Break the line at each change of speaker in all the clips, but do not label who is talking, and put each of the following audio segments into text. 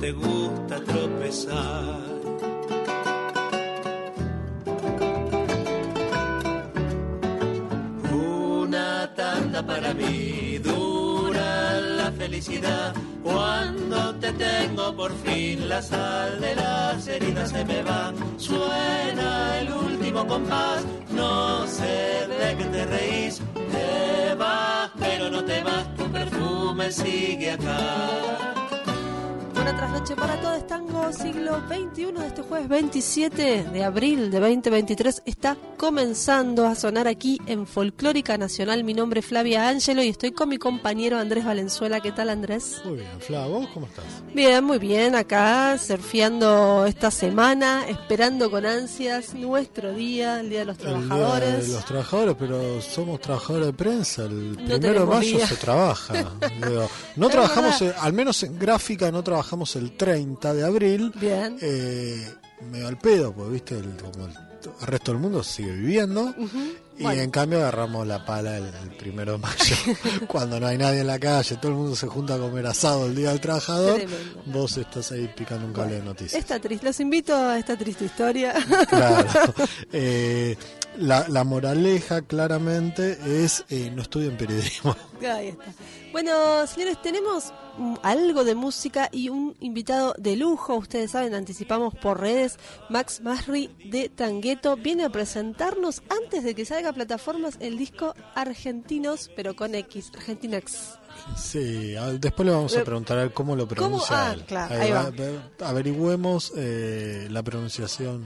Te gusta tropezar. Una tanda para mí, dura la felicidad. Cuando te tengo por fin, la sal de las heridas se me va. Suena el último compás, no sé de qué te reís. Te vas, pero no te vas, tu perfume sigue acá.
Trasnoche para todos, tango siglo XXI de este jueves 27 de abril de 2023 está comenzando a sonar aquí en Folclórica Nacional. Mi nombre es Flavia Ángelo y estoy con mi compañero Andrés Valenzuela. ¿Qué tal Andrés?
Muy bien, Fla, ¿vos cómo estás?
Bien, muy bien, acá surfeando esta semana, esperando con ansias nuestro día, el Día de los
El día
Trabajadores.
de los trabajadores, pero somos trabajadores de prensa. El
No
primero de mayo
día.
se trabaja. Digo, no
Es
trabajamos, al menos en gráfica, no trabajamos el 30 de abril.
Bien.
Eh, medio al pedo, porque viste, el, como el, el resto del mundo sigue viviendo. Y
Bueno.
en cambio agarramos la pala el, el primero de mayo, cuando no hay nadie en la calle, todo el mundo se junta a comer asado el día del trabajador.
Tremendo.
Vos estás ahí picando un cable de noticias.
Está triste, los invito a esta triste historia.
Claro. Eh, la, la moraleja claramente es eh, no estudien periodismo.
Ahí está. Bueno, señores, tenemos algo de música y un invitado de lujo. Ustedes saben, anticipamos por redes. Max Masri de Tangueto viene a presentarnos antes de que salga a plataformas el disco Argentinos, pero con X, Argentinax.
Sí, después le vamos a
Eh,
preguntar cómo lo pronuncia
Ah,
él.
claro,
Ahí
ahí
va,
va.
ve- averigüemos eh, la pronunciación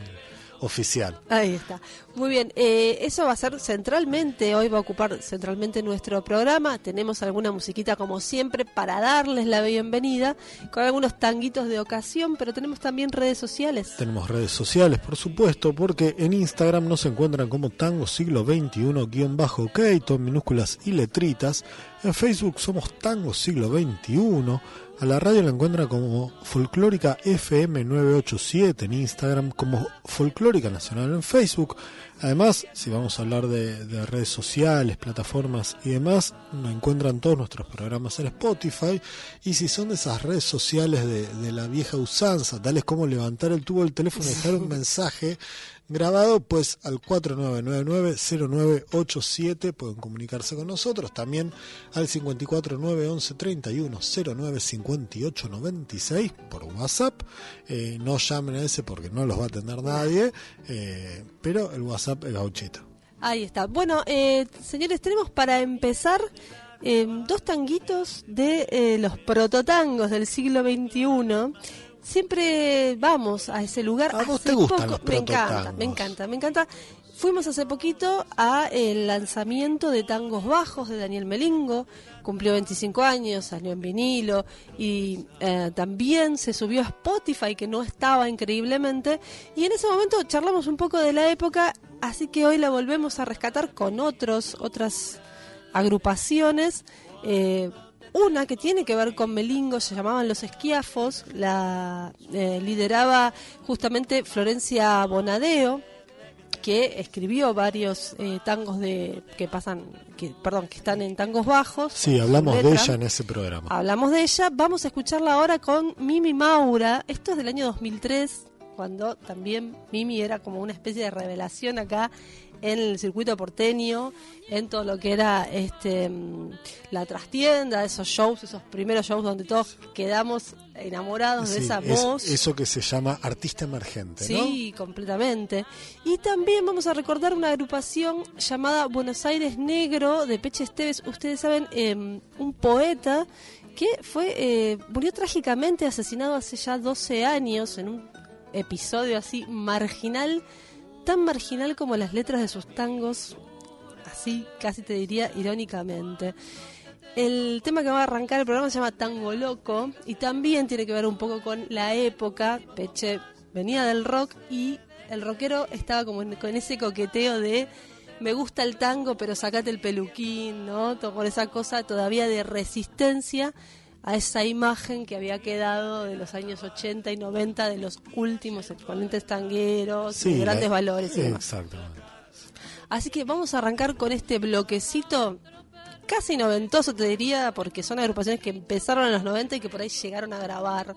oficial.
Ahí está. Muy bien, eh, eso va a ser centralmente, hoy va a ocupar centralmente nuestro programa. Tenemos alguna musiquita como siempre para darles la bienvenida, con algunos tanguitos de ocasión, pero tenemos también redes sociales.
Tenemos redes sociales, por supuesto, porque en Instagram nos encuentran como Tango Siglo XXI-OK, minúsculas y letritas. En Facebook somos Tango Siglo XXI. A la radio la encuentran como Folclórica FM 987 en Instagram, como Folclórica Nacional en Facebook. Además, si vamos a hablar de, de redes sociales, plataformas y demás, nos encuentran todos nuestros programas en Spotify. Y si son de esas redes sociales de, de la vieja usanza, tales como levantar el tubo del teléfono y dejar un mensaje grabado, pues al 4999-0987 pueden comunicarse con nosotros. También al 54911-31095896 por WhatsApp. Eh, no llamen a ese porque no los va a atender nadie, eh, pero el WhatsApp es gauchito.
Ahí está. Bueno, eh, señores, tenemos para empezar eh, dos tanguitos de eh, los prototangos del siglo XXI. Siempre vamos a ese lugar.
¿A vos
Hace
te gustan los
Me encanta, me encanta, me encanta. Fuimos hace poquito a el lanzamiento de Tangos Bajos de Daniel Melingo, cumplió 25 años, salió en vinilo y eh, también se subió a Spotify, que no estaba increíblemente, y en ese momento charlamos un poco de la época, así que hoy la volvemos a rescatar con otros, otras agrupaciones. eh, una que tiene que ver con Melingo, se llamaban Los Esquiafos, la eh, lideraba justamente Florencia Bonadeo, que escribió varios eh, tangos de que pasan, que perdón, que están en tangos bajos.
Sí, hablamos de ella en ese programa.
Hablamos de ella, vamos a escucharla ahora con Mimi Maura. Esto es del año 2003, cuando también Mimi era como una especie de revelación acá en el circuito porteño, en todo lo que era este la trastienda, esos shows, esos primeros shows donde todos quedamos enamorados de
Sí,
esa
es
voz.
eso que se llama artista emergente, ¿no?
Sí, completamente. Y también vamos a recordar una agrupación llamada Buenos Aires Negro de Peche Esteves. Ustedes saben, eh, un poeta que fue eh, murió trágicamente asesinado hace ya 12 años en un episodio así marginal, tan marginal como las letras de sus tangos, así casi te diría irónicamente. El tema que va a arrancar el programa se llama Tango Loco y también tiene que ver un poco con la época. Peche venía del rock y el rockero estaba como con ese coqueteo de me gusta el tango pero sacate el peluquín, ¿no? Con esa cosa todavía de resistencia a esa imagen que había quedado de los años 80 y 90 de los últimos exponentes tangueros,
Sí,
de grandes
la-
valores y demás.
Exactamente.
Así que vamos a arrancar con este bloquecito casi noventoso, te diría, porque son agrupaciones que empezaron en los 90 y que por ahí llegaron a grabar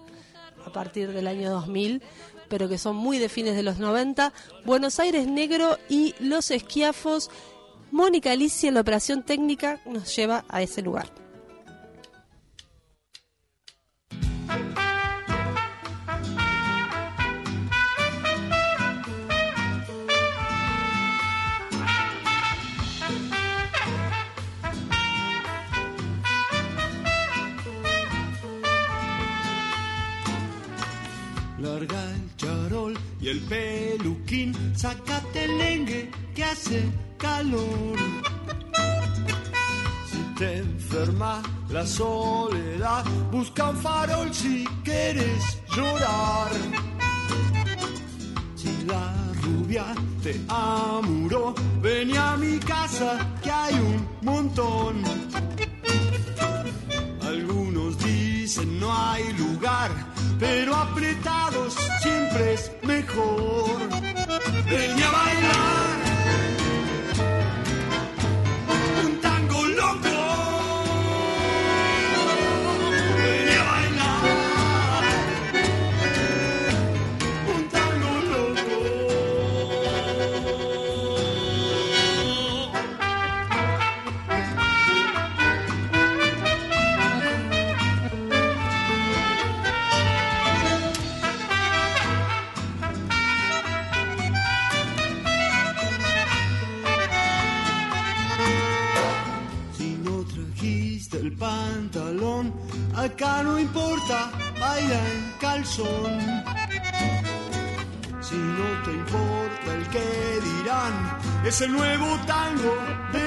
a partir del año 2000, pero que son muy de fines de los 90. Buenos Aires Negro y Los Esquiafos. Mónica Alicia en la operación técnica nos lleva a ese lugar.
Larga el charol y el peluquín, sácate el lengue que hace calor. Te enferma la soledad, busca un farol si quieres llorar. Si la rubia te amuró, ven a mi casa que hay un montón. Algunos dicen no hay lugar, pero apretados siempre es mejor. Ven a bailar Si no te importa el que dirán, es el nuevo tango de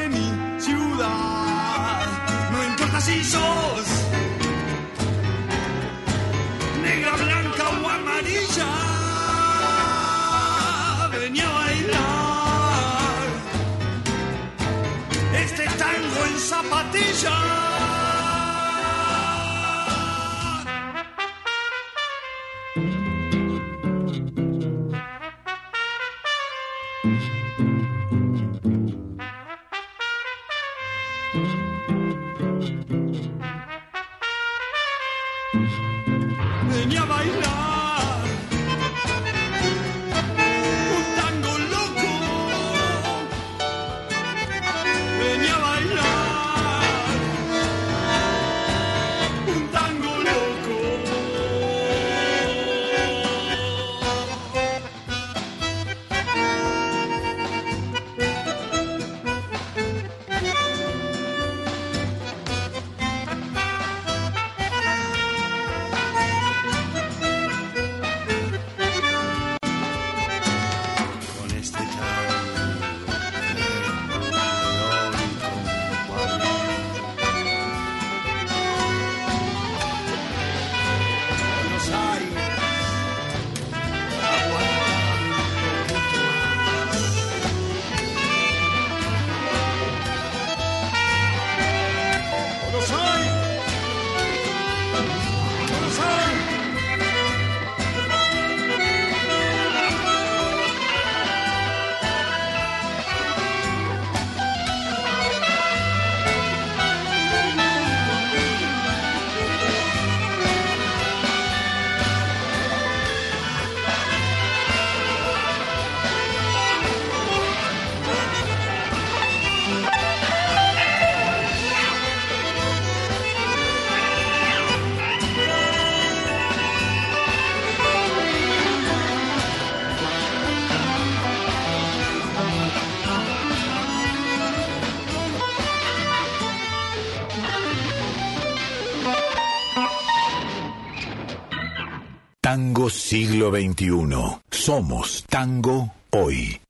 siglo XXI. Somos tango hoy.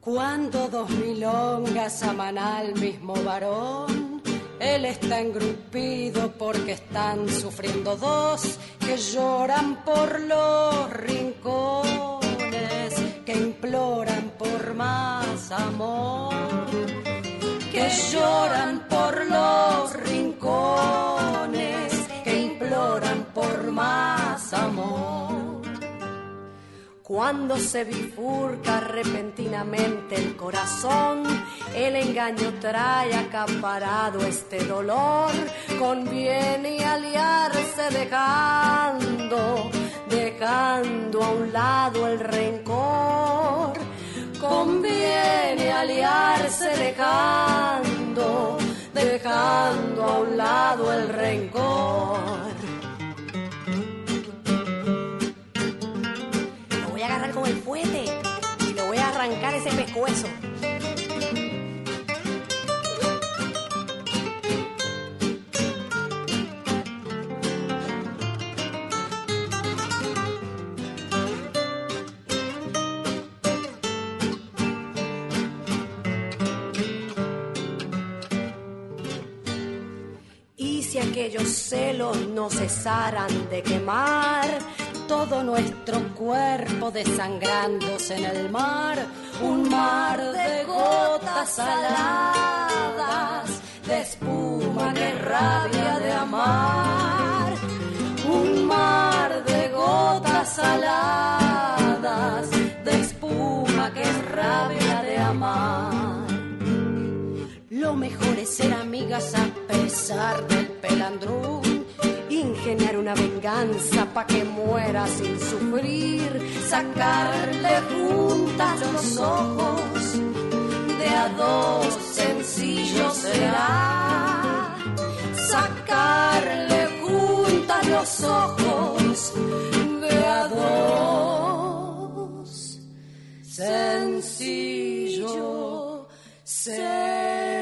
Cuando dos milongas aman al mismo varón, él está engrupido porque están sufriendo dos que lloran por los rincones, que imploran por más amor, lloran por los rincones, que imploran por más amor. Cuando se bifurca repentinamente el corazón, el engaño trae acaparado este dolor. Conviene aliarse dejando, dejando a un lado el rencor. Conviene aliarse dejando, dejando a un lado el rencor. Lo voy a agarrar con el fuete y le voy a arrancar ese pescuezo. Aquellos celos no cesaran de quemar. Todo nuestro cuerpo desangrándose en el mar, un mar de gotas saladas, de espuma que rabia de amar, un mar de gotas saladas, de espuma que rabia de amar. Lo mejor es ser amigas a pesar del pelandrún. Ingeniar una venganza pa' que muera sin sufrir. Sacarle juntas los ojos. De a dos sencillo será. Sacarle juntas los ojos. De a dos sencillo será.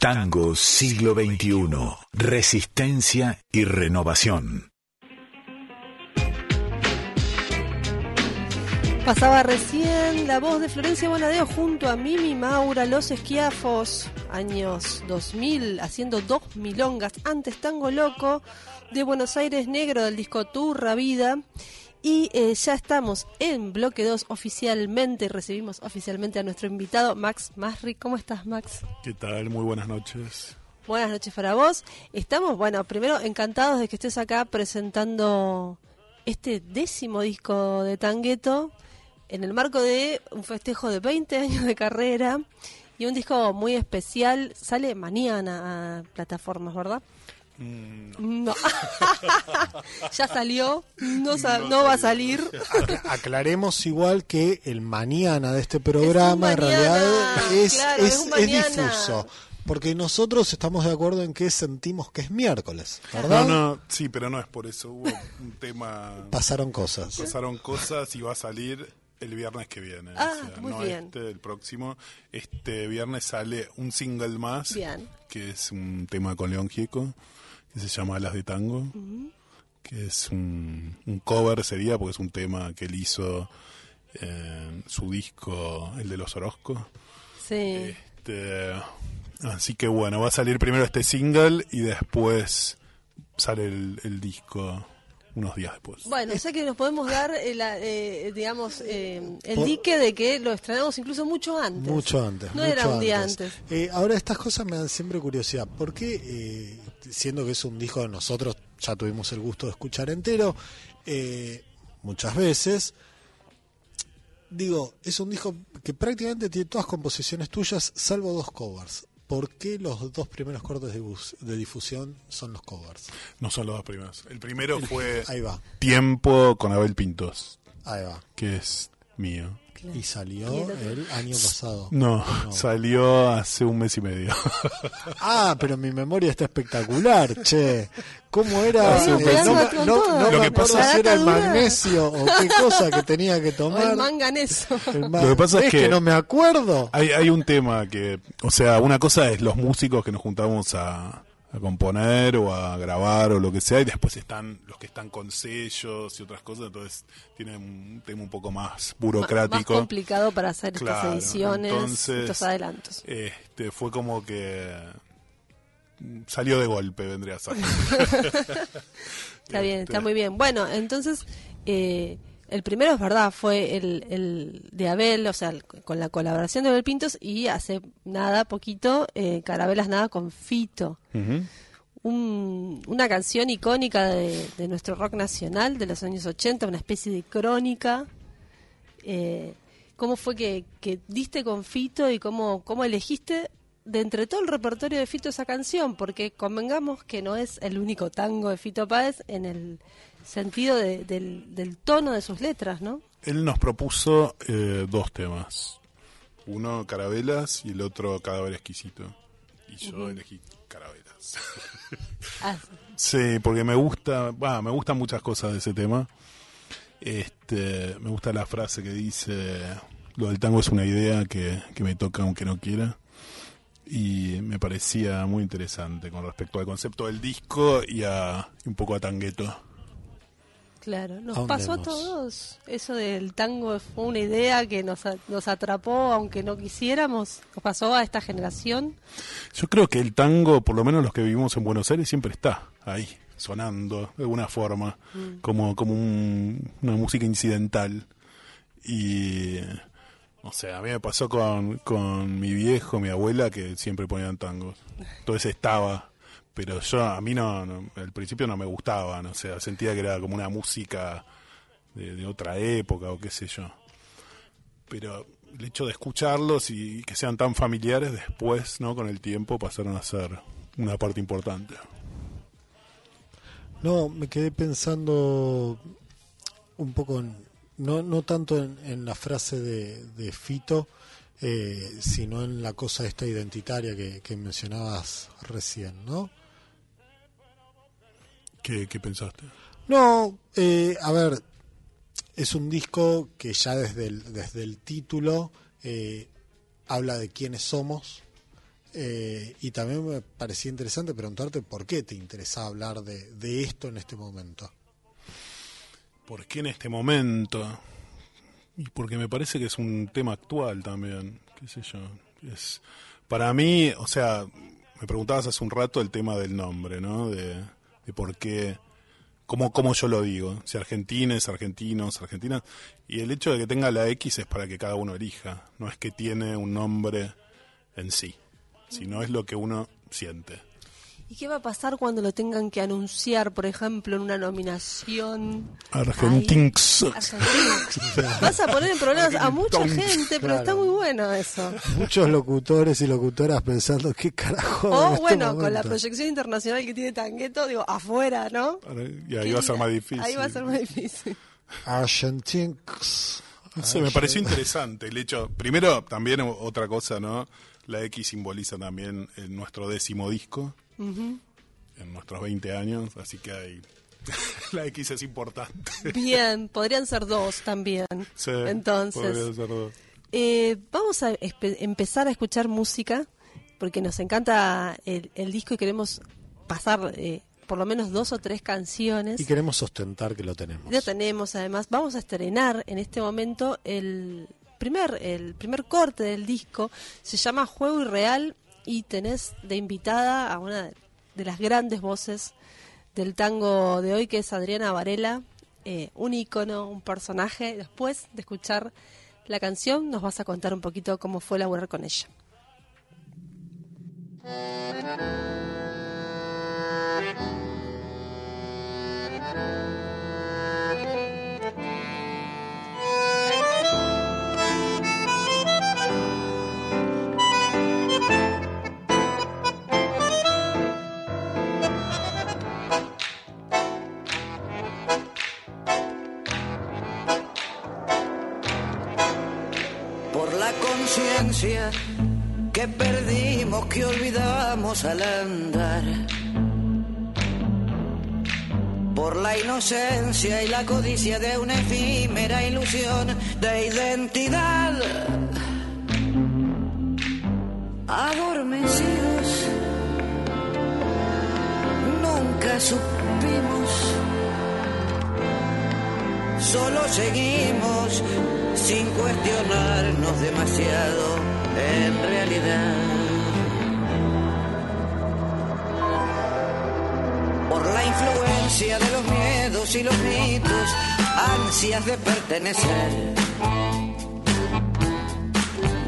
Tango siglo XXI. Resistencia y renovación.
Pasaba recién la voz de Florencia Bonadeo junto a Mimi Maura, Los Esquiafos, años 2000, haciendo dos milongas, antes Tango Loco, de Buenos Aires Negro, del disco Turra Vida. Y eh, ya estamos en bloque 2 oficialmente, recibimos oficialmente a nuestro invitado Max Masri. ¿Cómo estás, Max?
¿Qué tal? Muy buenas noches.
Buenas noches para vos. Estamos, bueno, primero encantados de que estés acá presentando este décimo disco de Tangueto en el marco de un festejo de 20 años de carrera y un disco muy especial. Sale mañana a plataformas, ¿verdad? No. ya salió, no, sa- no va a salir.
Acla- Aclaremos igual que el mañana de este programa
Es
en realidad es,
claro,
es, difuso. Porque nosotros estamos de acuerdo en que sentimos que es miércoles, ¿verdad?
No, no, sí, pero no es por eso. Hubo un tema.
Pasaron cosas.
Pasaron cosas y va a salir el viernes que viene.
Ah,
o sea,
muy
no
bien.
este, el próximo. Este viernes sale un single más.
Bien.
Que es un tema con León Gieco. Que se llama Alas de Tango. Que es un, un cover, sería, porque es un tema que él hizo en su disco, el de los Orozcos.
Sí.
Este, así que bueno, va a salir primero este single y después sale el, el disco unos días después.
Bueno, o sea que nos podemos dar, eh, la, eh, digamos, eh, el
Por-
dique de que lo estrenamos incluso mucho antes.
Mucho antes.
No
mucho
era un día antes.
Eh, ahora, estas cosas me dan siempre curiosidad. ¿Por qué, eh, siendo que es un disco de nosotros, ya tuvimos el gusto de escuchar entero, eh, muchas veces, digo, es un disco que prácticamente tiene todas composiciones tuyas, salvo dos covers. ¿Por qué los dos primeros cortes de, bus- de difusión son los covers?
No son los dos primeros. El primero fue
Ahí va,
Tiempo con Abel Pintos,
ahí va.
que es mío.
Y salió
Y el
año pasado.
No,
No.
salió hace un mes y medio.
Ah, pero mi memoria está espectacular, che. ¿Cómo era?
Venimos
Eh, no, no-
Lo que pasa-
si era el magnesio o qué cosa que tenía que
O
tomar.
el manganeso.
El
Lo que pasa es
¿Ves
que-
no me acuerdo.
Hay, hay un tema que, o sea, una cosa es los músicos que nos juntamos a, a componer o a grabar o lo que sea, y después están los que están con sellos y otras cosas, entonces tiene un tema un poco más
Más
burocrático.
complicado para hacer estas ediciones,
entonces-
estos adelantos.
Este, fue como que salió de golpe, vendría a ser.
Está bien, está muy bien. Bueno, entonces, eh, el primero es verdad, fue el, el de Abel, o sea, el- con la colaboración de Abel Pintos y hace nada, poquito, eh, Carabelas Nada con Fito. Un- una canción icónica de, de nuestro rock nacional de los años 80, una especie de crónica. Eh, ¿Cómo fue que, que diste con Fito y cómo, cómo elegiste de entre todo el repertorio de Fito esa canción? Porque convengamos que no es el único tango de Fito Páez en el sentido de- del, del tono de sus letras, ¿no?
Él nos propuso eh, dos temas. Uno, Carabelas, y el otro, Cadáver Exquisito. Y yo elegí Carabelas.
Ah,
Sí, porque me gusta, bah, me gustan muchas cosas de ese tema. Este, me gusta la frase que dice, lo del tango es una idea que, que me toca aunque no quiera. Y me parecía muy interesante con respecto al concepto del disco y a y un poco a Tangueto.
Claro, nos pasó a todos. Eso del tango fue una idea que nos, nos atrapó aunque no quisiéramos. Nos pasó a esta generación.
Yo creo que el tango, por lo menos los que vivimos en Buenos Aires, siempre está ahí, sonando de alguna forma, como, como un- una música incidental. Y, o sea, a mí me pasó con, con mi viejo, mi abuela, que siempre ponían tangos. Entonces estaba, pero yo, a mí no, no- al principio no me gustaban, o sea, sentía que era como una música de, otra época o qué sé yo pero el hecho de escucharlos y que sean tan familiares después, ¿no? Con el tiempo pasaron a ser una parte importante.
No, me quedé pensando un poco, en- no, no tanto en, en la frase de, Fito, eh, sino en la cosa esta identitaria que mencionabas recién, ¿no?
¿Qué, qué pensaste?
No, eh, a ver, es un disco que ya desde el, desde el título eh, habla de quiénes somos. eh, y también me parecía interesante preguntarte por qué te interesaba hablar de, de esto en este momento.
¿Por qué en este momento? Y porque me parece que es un tema actual también, qué sé yo. Es, para mí, o sea, me preguntabas hace un rato el tema del nombre, ¿no? De, de por qué, cómo, cómo yo lo digo. Si argentines, argentinos, argentinas. Y el hecho de que tenga la X es para que cada uno elija. No es que tiene un nombre en sí, sino es lo que uno siente.
¿Y qué va a pasar cuando lo tengan que anunciar, por ejemplo, en una nominación?
Argentins.
Vas a poner en problemas a mucha gente, pero está muy bueno eso.
Muchos locutores y locutoras pensando qué carajo.
O
este
bueno, con la
momento?".
proyección internacional que tiene Tangueto, digo, afuera, ¿no?
Y ahí va a ser más difícil.
Ahí va a ser más difícil.
No sé, me pareció interesante el hecho. Primero, también otra cosa, ¿no? La X simboliza también el- nuestro décimo disco en nuestros 20 años, así que hay. la X es importante.
Bien, podrían ser dos también.
Sí,
Entonces,
ser dos.
Eh, vamos a empezar a escuchar música porque nos encanta el, el disco y queremos pasar eh, por lo menos dos o tres canciones.
Y queremos ostentar que lo tenemos.
Ya tenemos, además, vamos a estrenar en este momento el primer, el primer corte del disco. Se llama Juego Irreal y tenés de invitada a una de las grandes voces del tango de hoy, que es Adriana Varela, eh, un ícono, un personaje. Después de escuchar la canción, nos vas a contar un poquito cómo fue laburar con ella.
Que perdimos, que olvidamos al andar. Por la inocencia y la codicia de una efímera ilusión de identidad. Adormecidos, nunca supimos solo seguimos sin cuestionarnos demasiado en realidad. Por la influencia de los miedos y los mitos, ansias de pertenecer.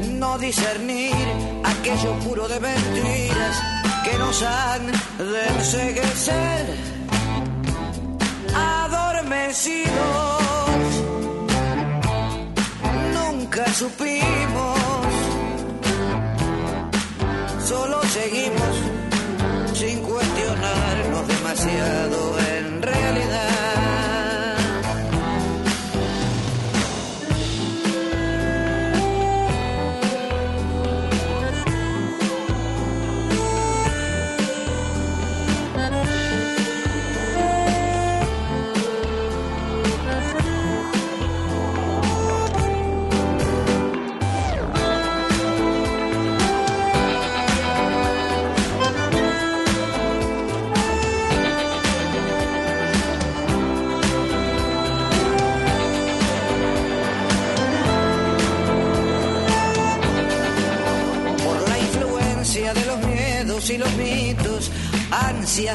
No discernir aquello puro de mentiras que nos han de enseguecer. Adormecidos nunca supimos, seguimos sin cuestionarnos demasiado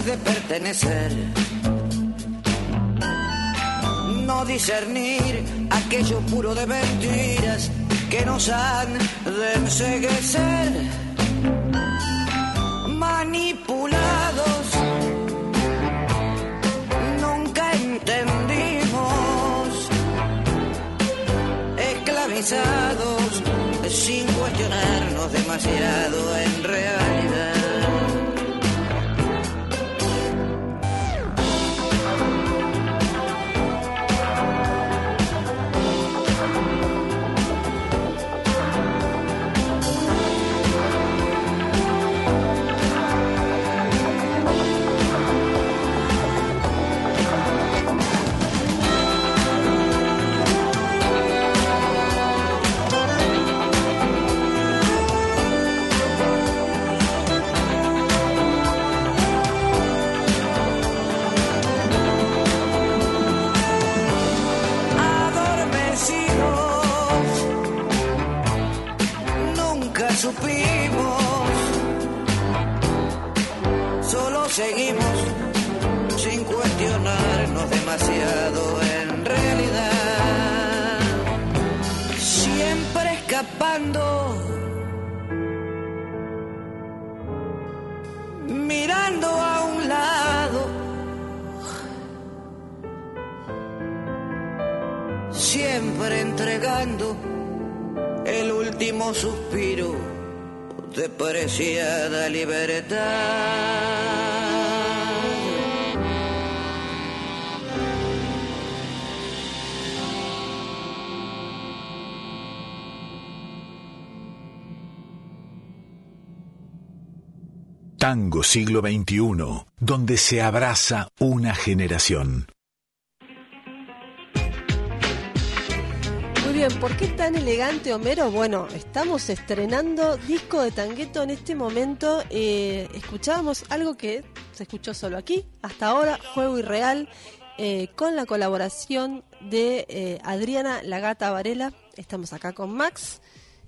de pertenecer. No discernir aquello puro de mentiras que nos han de enseguecer. Manipulados, nunca entendimos esclavizados sin cuestionarnos demasiado en realidad. Seguimos sin cuestionarnos demasiado en realidad, siempre escapando, mirando a un lado. siempre entregando el último suspiro de preciada libertad.
Tango siglo XXI, donde se abraza una generación.
Muy bien, ¿por qué tan elegante Homero? Bueno, estamos estrenando disco de Tangueto en este momento. Eh, escuchábamos algo que se escuchó solo aquí, hasta ahora, Juego Irreal, eh, con la colaboración de eh, Adriana La Gata Varela. Estamos acá con Max.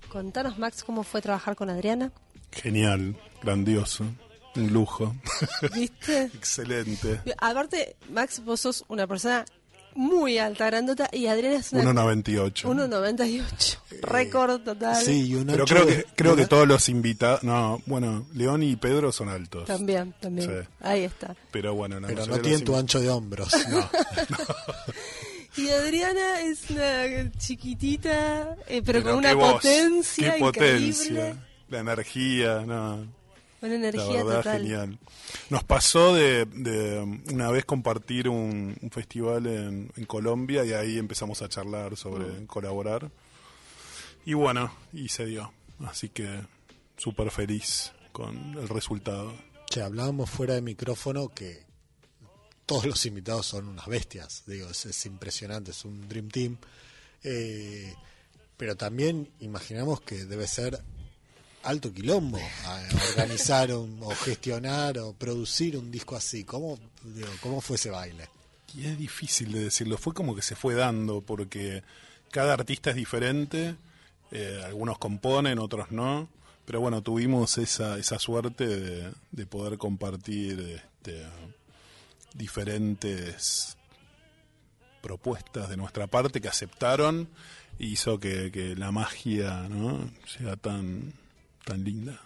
Contanos, Max, cómo fue trabajar con Adriana.
Genial, grandioso, un lujo.
¿Viste?
Excelente.
Aparte, Max, vos sos una persona muy alta, grandota, y Adriana es una...
1.98.
1.98. Récord total.
Sí, y un
Pero creo que, creo que
una-
todos los invitados. No, bueno, León y Pedro son altos.
También, también.
Sí.
Ahí está.
Pero bueno, la
Pero no tienen tu ancho de hombros.
Y Adriana es una chiquitita, eh, pero, con una
voz,
potencia
qué
increíble.
La energía, no.
Una
La
energía
verdad,
total.
genial. Nos pasó de, de, um, una vez compartir un, un festival en, en Colombia y ahí empezamos a charlar sobre
Mm.
colaborar. Y bueno, y se dio. Así que súper feliz con el resultado.
Che, hablábamos fuera de micrófono que todos los invitados son unas bestias. Digo, es, es impresionante, es un Dream Team. Eh, pero también imaginamos que debe ser alto quilombo a organizar un- o gestionar o producir un disco así. ¿Cómo, ¿Cómo fue ese baile?
Y es difícil de decirlo, fue como que se fue dando, porque cada artista es diferente, eh, algunos componen, otros no, pero bueno, tuvimos esa, esa suerte de, de poder compartir este, diferentes propuestas de nuestra parte que aceptaron hizo que, que la magia ¿no? sea tan, tan linda.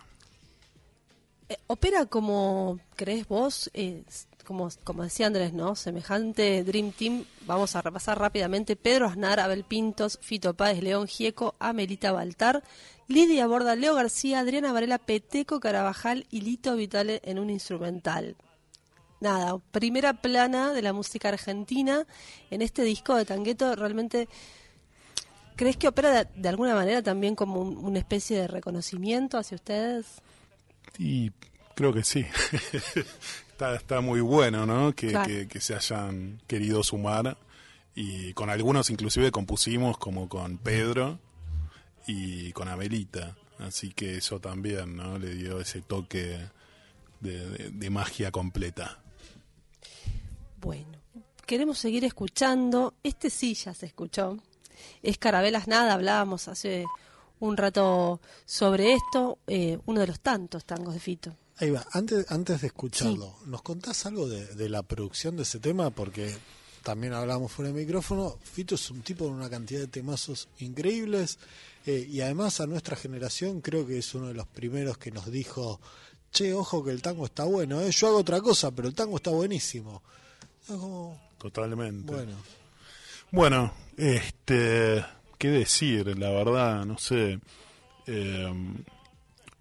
Eh, opera como crees vos, eh, como, como decía Andrés, ¿no? Semejante Dream Team. Vamos a repasar rápidamente. Pedro Aznar, Abel Pintos, Fito Páez, León Gieco, Amelita Baltar, Lidia Borda, Leo García, Adriana Varela, Peteco Carabajal y Lito Vitale en un instrumental. Nada, primera plana de la música argentina en este disco de Tangueto. Realmente, ¿crees que opera de, de alguna manera también como un- una especie de reconocimiento hacia ustedes?
Y creo que sí. está, está muy bueno, ¿no? Que,
Claro.
que- que se hayan querido sumar. Y con algunos inclusive compusimos como con Pedro y con Abelita. Así que eso también, ¿no? Le dio ese toque de, de- de magia completa.
Bueno, queremos seguir escuchando. Este sí ya se escuchó. Es Carabelas Nada, hablábamos hace un rato sobre esto, eh, uno de los tantos tangos de Fito.
Ahí va, antes, antes de escucharlo, ¿nos contás algo de, de la producción de ese tema? Porque también hablamos fuera de micrófono, Fito es un tipo con una cantidad de temazos increíbles eh, y además a nuestra generación creo que es uno de los primeros que nos dijo, che, ojo que el tango está bueno, ¿eh? yo hago otra cosa, pero el tango está buenísimo. Como,
Totalmente.
bueno,
Bueno, este, qué decir, la verdad, no sé. Eh,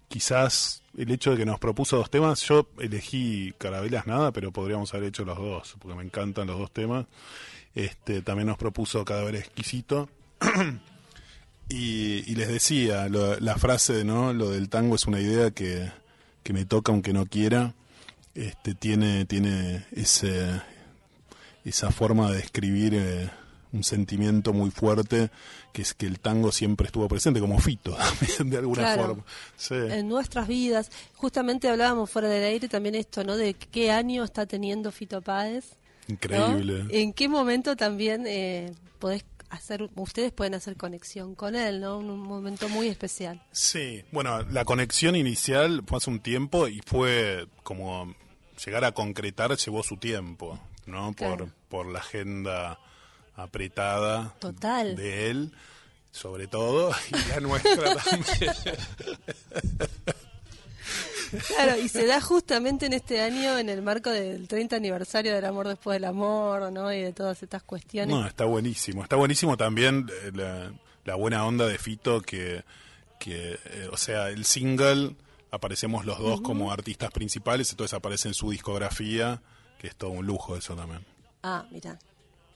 quizás el hecho de que nos propuso dos temas, yo elegí Carabelas Nada, pero podríamos haber hecho los dos, porque me encantan los dos temas. Este, también nos propuso Cadáver Exquisito. y, y les decía, lo- la frase, ¿no? Lo del tango es una idea que, que me toca aunque no quiera. Este, tiene, tiene ese, esa forma de describir eh, un sentimiento muy fuerte que es que el tango siempre estuvo presente como Fito de alguna
Claro.
forma Sí.
En nuestras vidas, justamente hablábamos fuera del aire también esto, ¿no? De qué año está teniendo Fito Páez. ¿no?
increíble
¿En qué momento también eh, podés hacer, ustedes pueden hacer conexión con él, ¿no? Un, un momento muy especial.
sí bueno la conexión inicial fue hace un tiempo y fue como llegar a concretar llevó su tiempo no por por la agenda apretada
Total.
de él sobre todo y la nuestra también
Claro, y se da justamente en este año en el marco del 30 aniversario del amor después del amor, ¿no? Y de todas estas cuestiones.
No, está buenísimo. Está buenísimo también eh, la, la buena onda de Fito que, que eh, o sea, el single, aparecemos los dos como artistas principales, entonces aparece en su discografía, que es todo un lujo eso también.
Ah, mira.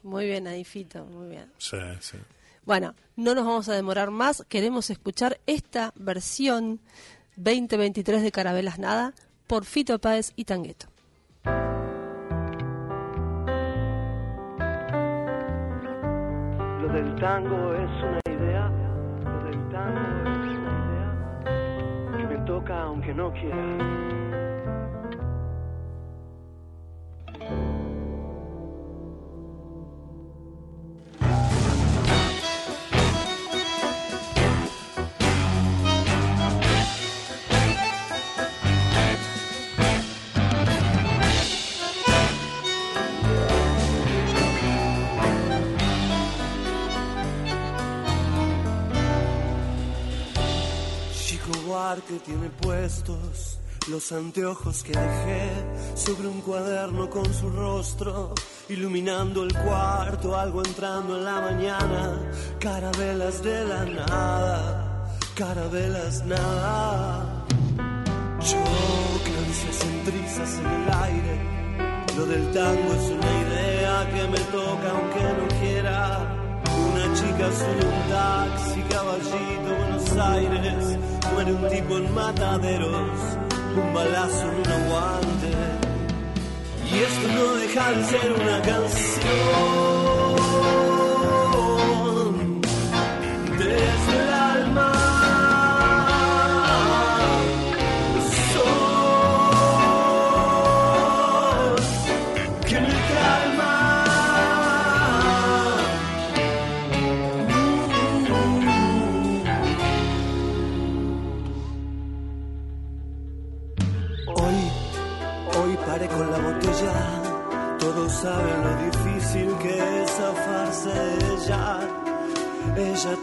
Muy bien ahí, Fito, muy bien.
Sí, sí.
Bueno, no nos vamos a demorar más. Queremos escuchar esta versión 2023 de Carabelas Nada por Fito Páez y Tangueto.
Lo del tango es una idea, lo del tango es una idea que me toca aunque no quiera. Buarque tiene puestos los anteojos que dejé sobre un cuaderno con su rostro, iluminando el cuarto, algo entrando en la mañana, carabelas de la nada, carabelas nada. Chocan, se centrizas en el aire, lo del tango es una idea que me toca aunque no quiera. Una chica solo un taxi, caballito, Aires. Un tipo en mataderos, un balazo en un aguante. Y esto no deja de ser una canción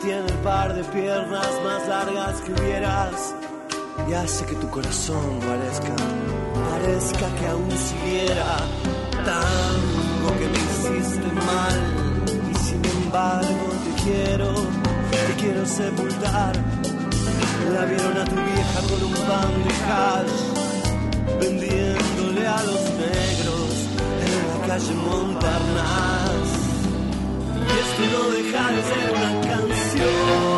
Tiene el par de piernas más largas que hubieras y hace que tu corazón parezca, parezca que aún siguiera. Tango que me hiciste mal y sin embargo te quiero, te quiero sepultar. La vieron a tu vieja con un pan de hash vendiéndole a los negros en la calle Montparnasse. Y esto no deja de ser una canción. you.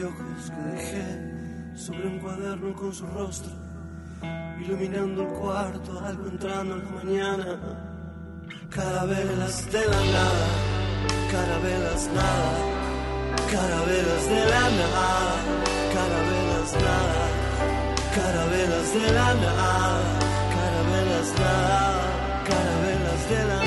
Anteojos que dejé sobre un cuaderno con su rostro, iluminando el cuarto, algo entrando en la mañana. Carabelas de la nada, carabelas nada, carabelas de la nada, carabelas nada, carabelas de la nada, carabelas nada, carabelas de la nada.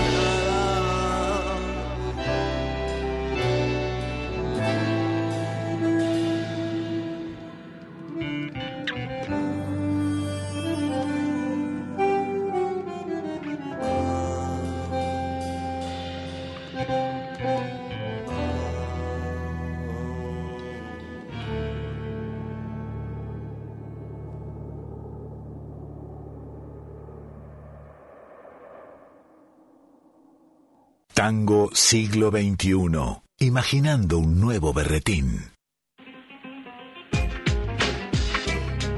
Tango siglo XXI. Imaginando un nuevo berretín.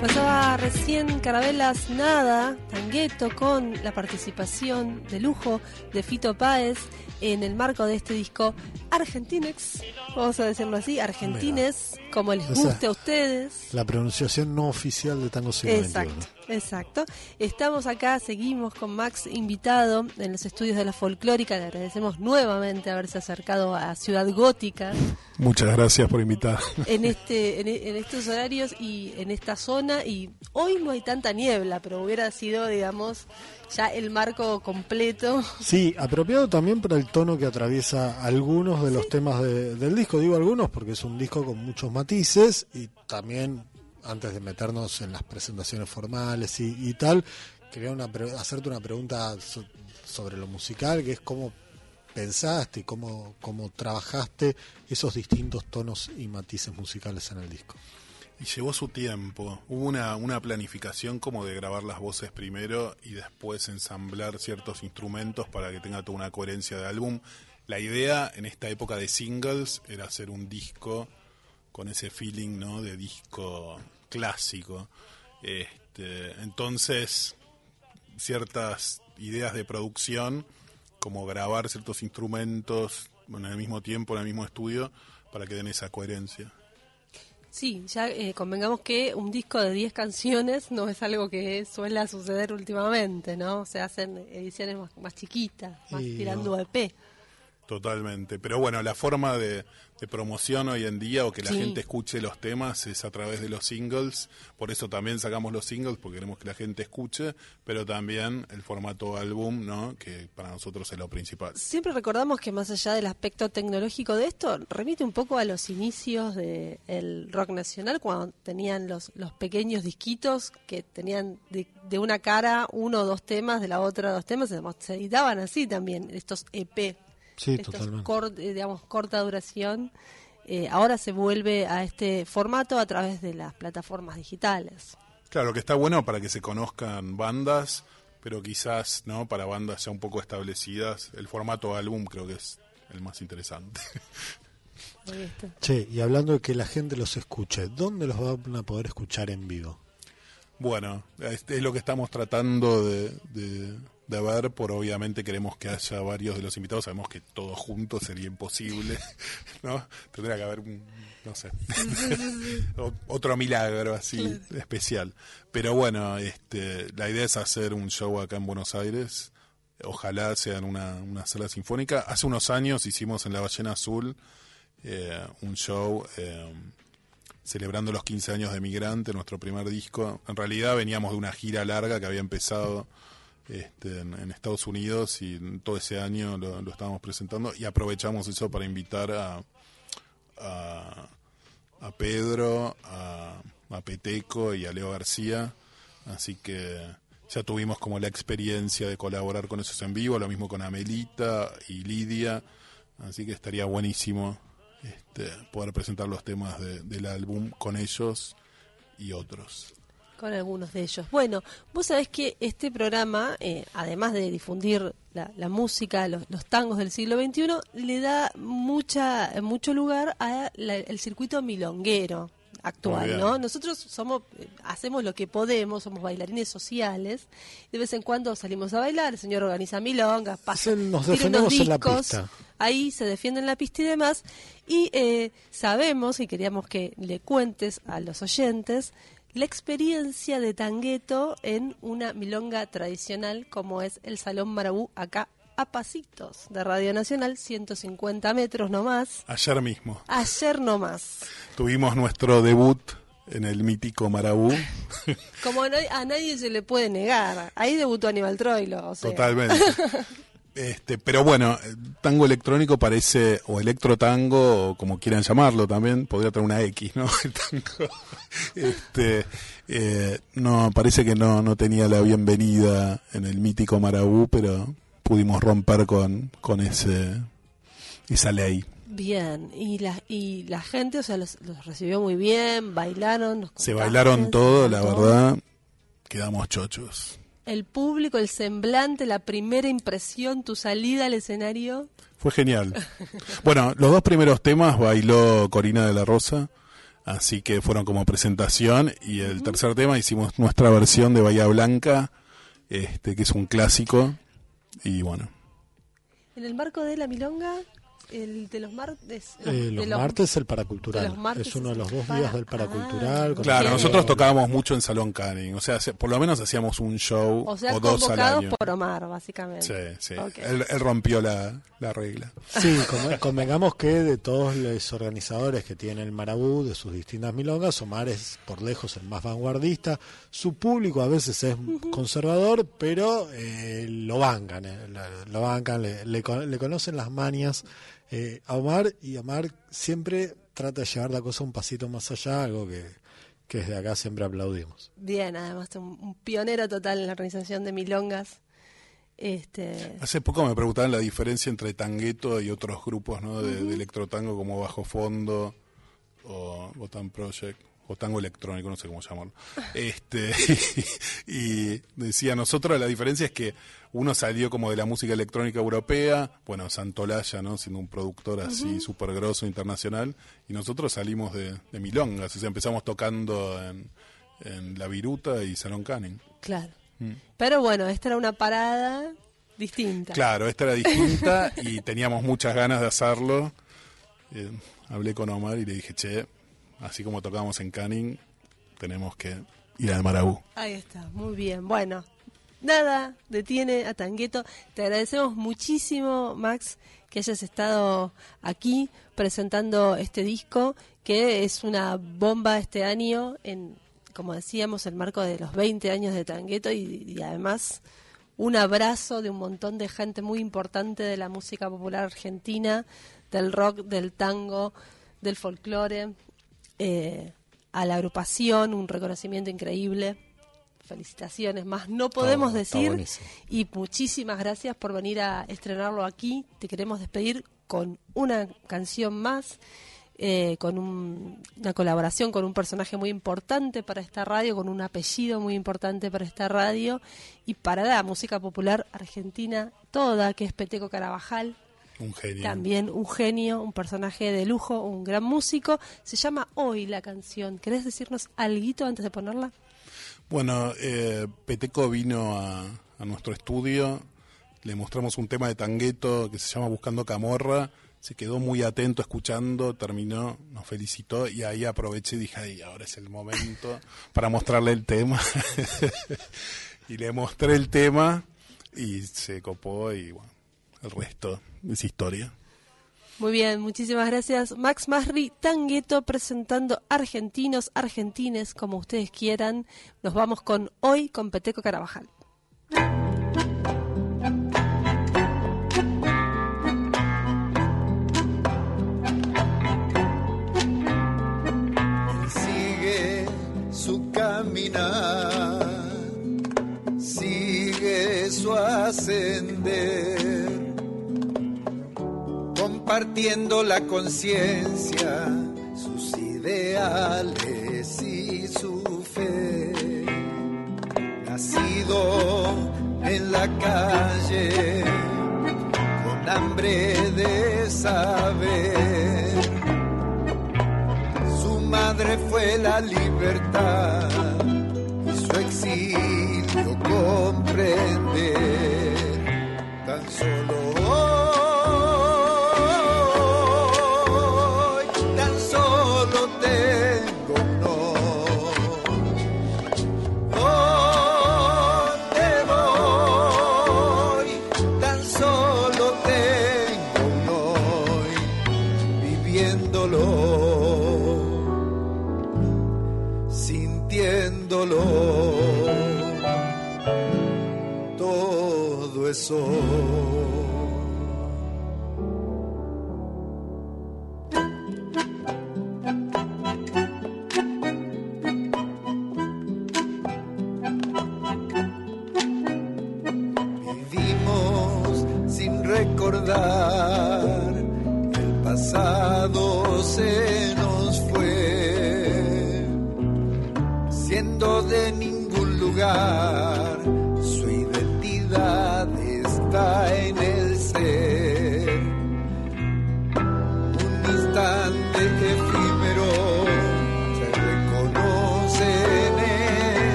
Pasaba recién Carabelas Nada, Tangueto, con la participación de lujo de Fito Páez en el marco de este disco Argentinex, vamos a decirlo así, Argentines, como les
O sea,
guste a ustedes.
La pronunciación no oficial de Tango siglo
Exacto,
XXI.
Exacto. Estamos acá, seguimos con Max invitado en los estudios de la folclórica. Le agradecemos nuevamente haberse acercado a Ciudad Gótica
Muchas gracias por invitar.
en este en, en estos horarios y en esta zona. Y hoy no hay tanta niebla, pero hubiera sido, digamos, ya el marco completo.
Sí, apropiado también para el tono que atraviesa algunos de los temas de- del disco. Digo algunos porque es un disco con muchos matices y también, antes de meternos en las presentaciones formales y, y tal, quería una pre- hacerte una pregunta so- sobre lo musical, que es cómo pensaste y cómo, cómo trabajaste esos distintos tonos y matices musicales en el disco.
Y llevó su tiempo. Hubo una, una planificación como de grabar las voces primero y después ensamblar ciertos instrumentos para que tenga toda una coherencia de álbum. La idea en esta época de singles era hacer un disco con ese feeling ¿no? de disco clásico. Este, entonces, ciertas ideas de producción, como grabar ciertos instrumentos en el mismo tiempo, en el mismo estudio, para que den esa coherencia.
Sí, ya eh, convengamos que un disco de 10 canciones no es algo que suele suceder últimamente, ¿no? Se hacen ediciones más, más chiquitas, más
Y,
tirando
no.
EP.
Totalmente. Pero bueno, la forma de, de promoción hoy en día o que la
Sí.
gente escuche los temas es a través de los singles. Por eso también sacamos los singles porque queremos que la gente escuche, pero también el formato álbum, ¿no? Que para nosotros es lo principal.
Siempre recordamos que más allá del aspecto tecnológico de esto, remite un poco a los inicios del rock nacional, cuando tenían los, los pequeños disquitos que tenían de, de una cara uno o dos temas, de la otra dos temas, se editaban así también, estos EP,
Sí,
estos
totalmente.
cor- eh, digamos, corta duración. Eh, ahora se vuelve a este formato a través de las plataformas digitales.
Claro, que está bueno para que se conozcan bandas, pero quizás, ¿no? Para bandas ya un poco establecidas, el formato álbum creo que es el más interesante.
Che, y hablando de que la gente los escuche, ¿dónde los van a poder escuchar en vivo?
Bueno, este es lo que estamos tratando de, de- de ver, por obviamente queremos que haya varios de los invitados, sabemos que todos juntos sería imposible, ¿no? Tendría que haber un, no sé, otro milagro así especial. Pero bueno, este, la idea es hacer un show acá en Buenos Aires, ojalá sea en una, una sala sinfónica. Hace unos años hicimos en La Ballena Azul eh, un show... eh, celebrando los 15 años de Migrante, nuestro primer disco. En realidad veníamos de una gira larga que había empezado este, en, Estados Unidos y todo ese año lo, lo estábamos presentando y aprovechamos eso para invitar a, a, a Pedro, a, a Peteco y a Leo García. Así que ya tuvimos como la experiencia de colaborar con esos en vivo, lo mismo con Amelita y Lidia. Así que estaría buenísimo este, poder presentar los temas de- del álbum con ellos y otros.
Con algunos de ellos. Bueno, vos sabés que este programa, eh, además de difundir la, la música, los, los tangos del siglo XXI, le da mucha mucho lugar al circuito milonguero actual. ¿no? Nosotros somos eh, hacemos lo que podemos, somos bailarines sociales. De vez en cuando salimos a bailar, el señor organiza milongas, pasa,
nos defendemos
unos
en la
discos,
pista.
ahí se defiende en la pista y demás. Y eh, sabemos y queríamos que le cuentes a los oyentes la experiencia de Tangueto en una milonga tradicional como es el Salón Marabú acá a pasitos de Radio Nacional, 150 metros nomás.
Ayer mismo
Ayer nomás.
tuvimos nuestro debut en el mítico Marabú.
Como a nadie, a nadie se le puede negar. Ahí debutó Aníbal Troilo. O sea.
Totalmente. Este, pero bueno, tango electrónico parece, o electro tango, o como quieran llamarlo también, podría tener una X, ¿no? El tango. Este, eh, no, parece que no, no tenía la bienvenida en el mítico Marabú, pero pudimos romper con, con ese, esa ley.
Bien, y la, y la gente, o sea, los, los recibió muy bien, bailaron. nos
Se bailaron todo, la
todo.
verdad, quedamos chochos.
El público, el semblante, la primera impresión, tu salida al escenario.
Fue genial. Bueno, los dos primeros temas bailó Corina de la Rosa, así que fueron como presentación. Y el tercer tema hicimos nuestra versión de Bahía Blanca, este que es un clásico. Y bueno,
En el marco de la milonga, el de los martes.
Eh,
de
los martes el paracultural.
los martes
es uno de los dos
para-
días del paracultural.
Ah,
claro, nosotros tocábamos mucho en Salón Canning, o sea, por lo menos hacíamos un show
O sea,
o dos al
convocados
año.
por Omar, básicamente.
Sí, sí. Él, él rompió la, la regla.
Sí, con- convengamos que de todos los organizadores que tiene el Marabú, de sus distintas milongas, Omar es por lejos el más vanguardista. Su público a veces es conservador, pero eh, lo bancan, eh, lo, lo bancan, le, le le conocen las mañas eh, a Omar y Omar siempre trata de llevar la cosa un pasito más allá, algo que, que desde acá siempre aplaudimos.
Bien, además, un, un pionero total en la organización de milongas. Este,
Hace poco me preguntaban la diferencia entre Tangueto y otros grupos ¿no? de, de electrotango como Bajo Fondo o Botan Project o tango electrónico, no sé cómo llamarlo. Este, y, decía, nosotros la diferencia es que uno salió como de la música electrónica europea, bueno, Santolaya, ¿no? Siendo un productor así súper grosso internacional, y nosotros salimos de, de milongas, o sea, empezamos tocando en, en La Viruta y Salón Canning.
claro. Pero bueno, esta era una parada distinta.
Claro, esta era distinta y teníamos muchas ganas de hacerlo. Eh, hablé con Omar y le dije, che, así como tocamos en Canning, tenemos que ir al Marabú.
Ahí está, muy bien. Bueno, nada detiene a Tangueto. Te agradecemos muchísimo, Max, que hayas estado aquí presentando este disco, que es una bomba este año en, como decíamos, el marco de los 20 años de Tangueto y, y además un abrazo de un montón de gente muy importante de la música popular argentina, del rock, del tango, del folclore, eh, a la agrupación, un reconocimiento increíble. Felicitaciones, más no podemos
Está-
decir. Y muchísimas gracias por venir a estrenarlo aquí. Te queremos despedir con una canción más, eh, con un- una colaboración con un personaje muy importante para esta radio, con un apellido muy importante para esta radio y para la música popular argentina toda, que es Peteco Carabajal.
Un genio.
También un genio, un personaje de lujo, un gran músico. Se llama Hoy la canción. ¿Querés decirnos algo antes de ponerla?
Bueno, eh, Peteco vino a, a nuestro estudio, le mostramos un tema de tangueto que se llama Buscando Camorra, se quedó muy atento escuchando, terminó, nos felicitó y ahí aproveché y dije, ay, ahora es el momento para mostrarle el tema. y le mostré el tema y se copó y bueno, el resto es historia.
Muy bien, muchísimas gracias. Max Masri, Tangueto, presentando argentinos, argentines, como ustedes quieran. Nos vamos con Hoy con Peteco Carabajal.
Él sigue su caminar, sigue su ascender, compartiendo la conciencia, sus ideales y su fe. Nacido en la calle, con hambre de saber su madre fue la libertad y su exilio comprender. Tan solo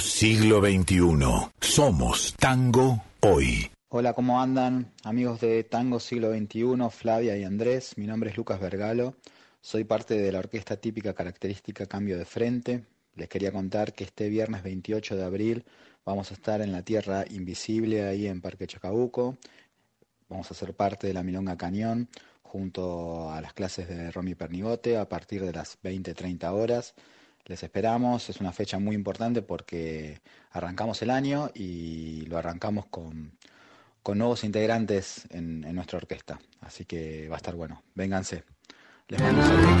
Siglo XXI. Somos Tango hoy.
Hola, ¿cómo andan? Amigos de Tango Siglo XXI, Flavia y Andrés. Mi nombre es Lucas Vergalo. Soy parte de la orquesta típica característica Cambio de Frente. Les quería contar que este viernes 28 de abril vamos a estar en la Tierra Invisible, ahí en Parque Chacabuco. Vamos a ser parte de la Milonga Cañón junto a las clases de Romy Pernigote a partir de las 20-30 horas. Les esperamos, es una fecha muy importante porque arrancamos el año y lo arrancamos con, con nuevos integrantes en, en nuestra orquesta. Así que va a estar bueno. Vénganse. Les mando un saludo.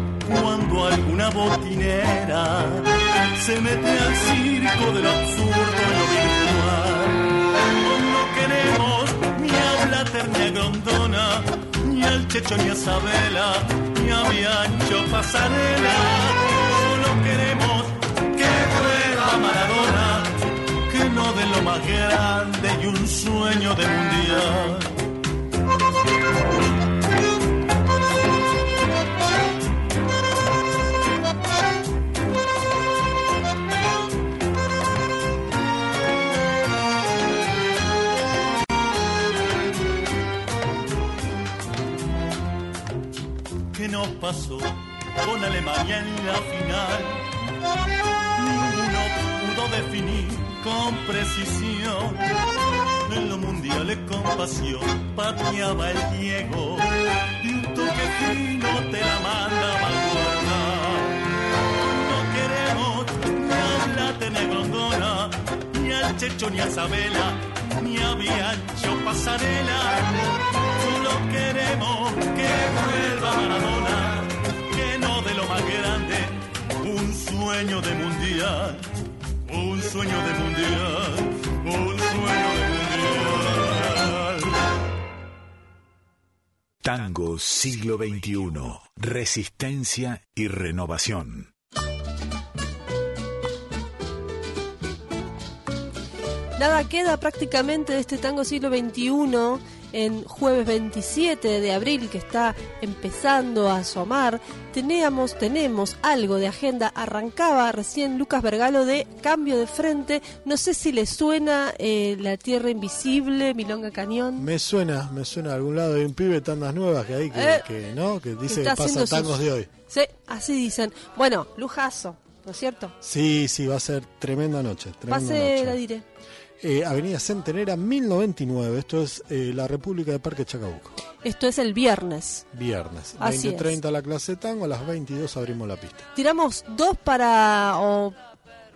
cuando alguna botinera se mete al circo del absurdo y lo virtual. No queremos ni a Blatter ni a Grondona, ni al Checho ni a Sabela, ni a Biancho Pasarela. Solo queremos que pueda Maradona de lo más grande y un sueño de mundial. Con Alemania en la final? Ninguno pudo definir con precisión. En lo mundial con pasión pateaba el Diego y un toque fino te la manda a guardar. No queremos ni a Blate ni a Grondona, ni al Checho ni a Isabela, ni a Biancho Pasarela. Solo queremos que vuelva Maradona, sueño de mundial un sueño de mundial, un sueño de mundial.
Tango siglo XXI, resistencia y renovación.
Nada queda prácticamente de este tango siglo XXI en jueves 27 de abril que está empezando a asomar, teníamos, tenemos algo de agenda. Arrancaba recién Lucas Vergalo de Cambio de Frente. No sé si le suena eh, La Tierra Invisible, Milonga Cañón.
Me suena, me suena de algún lado. Hay un pibe tandas nuevas que hay que, eh, ¿no? que dice que pasa tangos de hoy.
Sí, así dicen. Bueno, lujazo, ¿no es cierto?
Sí, sí, va a ser tremenda noche. Tremenda
Pase la diré.
Eh, Avenida Centenera 1099. Esto es eh, la República de Parque Chacabuco.
Esto es el viernes.
Viernes. 20.30 la clase tango, a las 22 abrimos la pista.
Tiramos dos para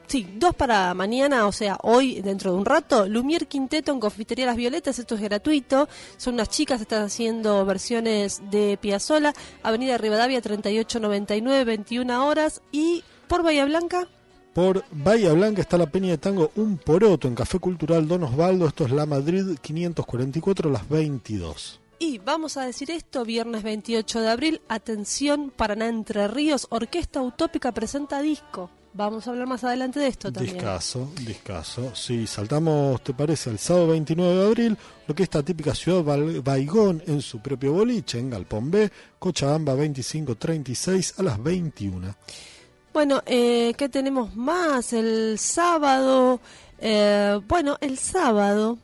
Sí, dos para mañana, o sea, hoy, dentro de un rato. Lumier Quinteto en Confitería Las Violetas, esto es gratuito. Son unas chicas, están haciendo versiones de Piazzola, Avenida Rivadavia 3899, 21 horas. Y por Bahía Blanca.
Por Bahía Blanca está la Peña de Tango Un Poroto en Café Cultural Don Osvaldo. Esto es La Madrid 544, las 22.
Y vamos a decir esto, viernes 28 de abril, atención, Paraná Entre Ríos, Orquesta Utópica presenta disco. Vamos a hablar más adelante de esto también.
Discaso, discaso. Sí, saltamos, ¿te parece? El sábado 29 de abril, lo que esta típica ciudad Baigón en su propio boliche, en Galpón B, Cochabamba 2536 a las 21.
Bueno, eh, ¿qué tenemos más? El sábado, eh, bueno, el sábado,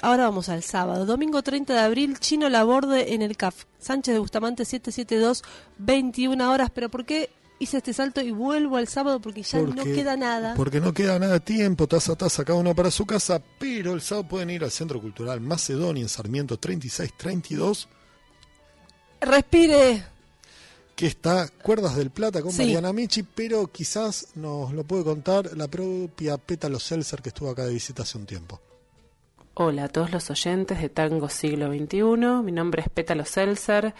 ahora vamos al sábado, domingo 30 de abril, Chino Laborde en el CAF, Sánchez de Bustamante 772, 21 horas, pero ¿por qué hice este salto y vuelvo al sábado porque ya no queda nada.
Porque no queda nada de tiempo, taza a taza cada uno para su casa, pero el sábado pueden ir al Centro Cultural Macedonia en Sarmiento 3632.
Respire.
Que está Cuerdas del Plata con Mariana Michi, pero quizás nos lo puede contar la propia Pétalo Seltzer que estuvo acá de visita hace un tiempo.
Hola a todos los oyentes de Tango Siglo XXI, mi nombre es Pétalo Seltzer,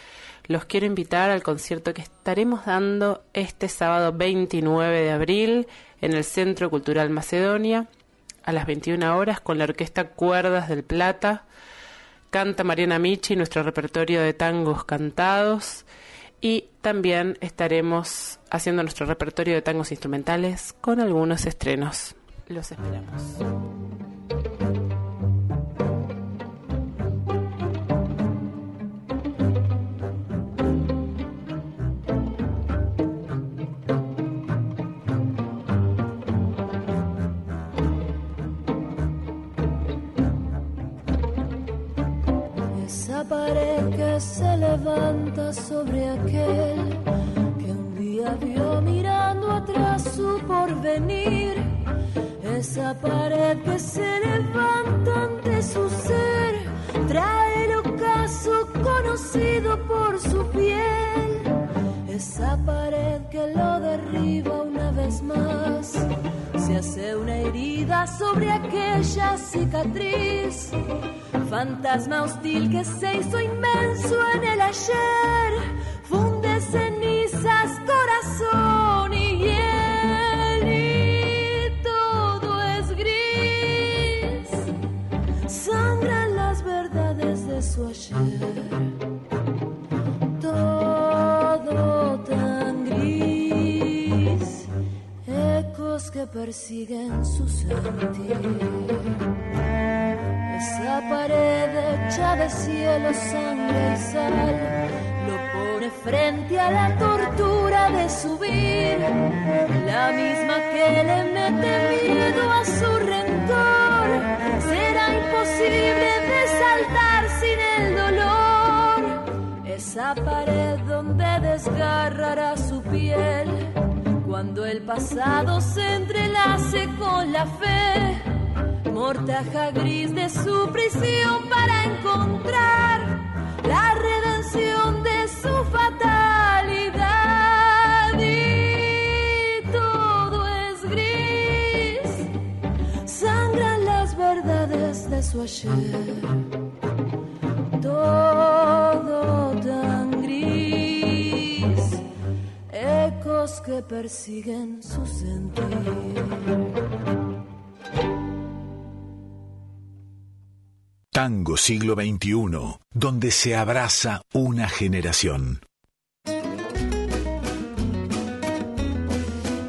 los quiero invitar al concierto que estaremos dando este sábado 29 de abril en el Centro Cultural Macedonia a las 21 horas con la Orquesta Cuerdas del Plata, canta Mariana Michi, nuestro repertorio de tangos cantados y también estaremos haciendo nuestro repertorio de tangos instrumentales con algunos estrenos. Los esperamos.
Se levanta sobre aquel que un día vio mirando atrás su porvenir. Esa pared que se levanta ante su ser trae el ocaso conocido por su piel. Esa pared que lo derriba una vez más. Se hace una herida sobre aquella cicatriz. Fantasma hostil que se hizo inmenso en el ayer, funde cenizas, corazón persiguen su sentir. Esa pared hecha de cielo, sangre y sal lo pone frente a la tortura de subir, la misma que le mete miedo a su rencor. Será imposible de saltar sin el dolor, esa pared donde desgarrará su piel cuando el pasado se entrelace con la fe mortaja gris de su prisión para encontrar la redención de su fatalidad. Y todo es gris, sangran las verdades de su ayer. Que persiguen su sentir.
Tango siglo XXI, donde se abraza una generación.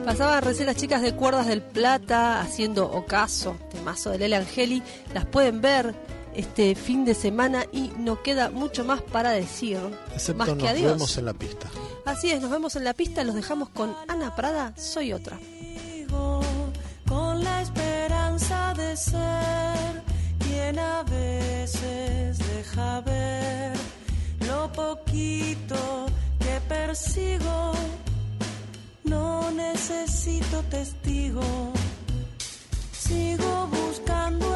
Pasaban recién las chicas de Cuerdas del Plata haciendo ocaso, temazo de Lele Angeli. Las pueden ver este fin de semana y no queda mucho más para decir.
Excepto
más
nos
que adiós.
vemos en la pista.
Así es, nos vemos en la pista. Los dejamos con Ana Prada, Soy Otra.
Con la esperanza de ser quien a veces deja ver lo poquito que persigo. No necesito testigo, sigo buscando